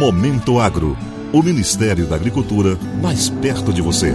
Momento Agro. O Ministério da Agricultura mais perto de você.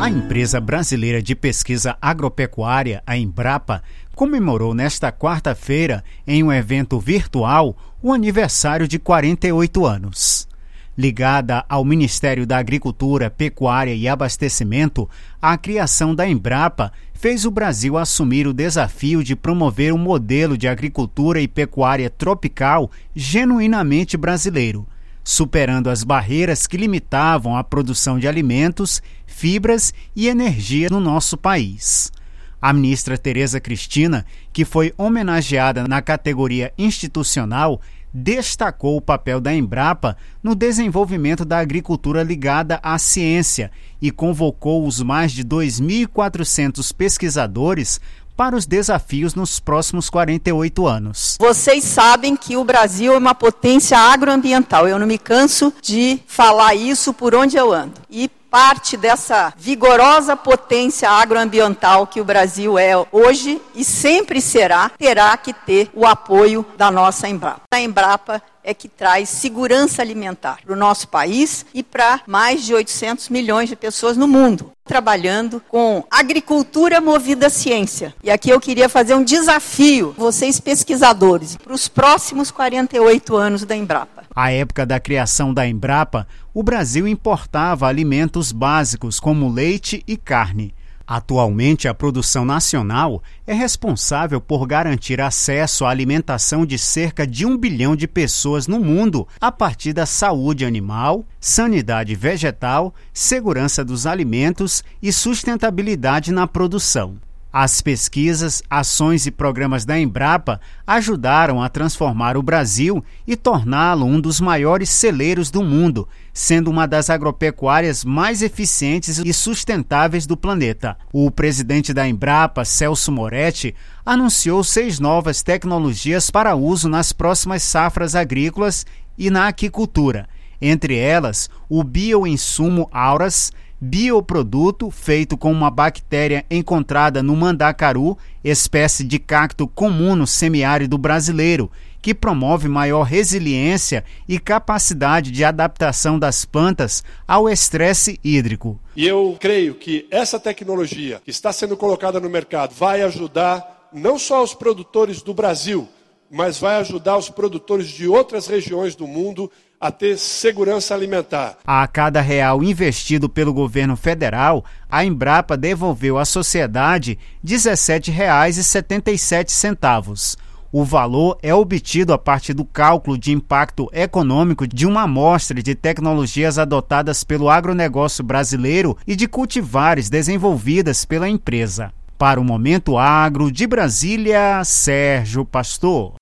A empresa brasileira de pesquisa agropecuária, a Embrapa, comemorou nesta quarta-feira, em um evento virtual, o aniversário de 48 anos. Ligada ao Ministério da Agricultura, Pecuária e Abastecimento, a criação da Embrapa fez o Brasil assumir o desafio de promover um modelo de agricultura e pecuária tropical genuinamente brasileiro, superando as barreiras que limitavam a produção de alimentos, fibras e energia no nosso país. A ministra Tereza Cristina, que foi homenageada na categoria institucional, destacou o papel da Embrapa no desenvolvimento da agricultura ligada à ciência e convocou os mais de 2.400 pesquisadores para os desafios nos próximos 48 anos. Vocês sabem que o Brasil é uma potência agroambiental. Eu não me canso de falar isso por onde eu ando. E parte dessa vigorosa potência agroambiental que o Brasil é hoje e sempre será, terá que ter o apoio da nossa Embrapa. A Embrapa é que traz segurança alimentar para o nosso país e para mais de 800 milhões de pessoas no mundo, trabalhando com agricultura movida à ciência. E aqui eu queria fazer um desafio, vocês pesquisadores, para os próximos 48 anos da Embrapa. À época da criação da Embrapa, o Brasil importava alimentos básicos como leite e carne. Atualmente, a produção nacional é responsável por garantir acesso à alimentação de cerca de um bilhão de pessoas no mundo a partir da saúde animal, sanidade vegetal, segurança dos alimentos e sustentabilidade na produção. As pesquisas, ações e programas da Embrapa ajudaram a transformar o Brasil e torná-lo um dos maiores celeiros do mundo, sendo uma das agropecuárias mais eficientes e sustentáveis do planeta. O presidente da Embrapa, Celso Moretti, anunciou seis novas tecnologias para uso nas próximas safras agrícolas e na aquicultura, entre elas o bioinsumo Auras bioproduto feito com uma bactéria encontrada no mandacaru, espécie de cacto comum no semiárido brasileiro, que promove maior resiliência e capacidade de adaptação das plantas ao estresse hídrico. E eu creio que essa tecnologia que está sendo colocada no mercado vai ajudar não só os produtores do Brasil, mas vai ajudar os produtores de outras regiões do mundo a ter segurança alimentar. A cada real investido pelo governo federal, a Embrapa devolveu à sociedade R$ 17,77. O valor é obtido a partir do cálculo de impacto econômico de uma amostra de tecnologias adotadas pelo agronegócio brasileiro e de cultivares desenvolvidas pela empresa. Para o Momento Agro de Brasília, Sérgio Pastor.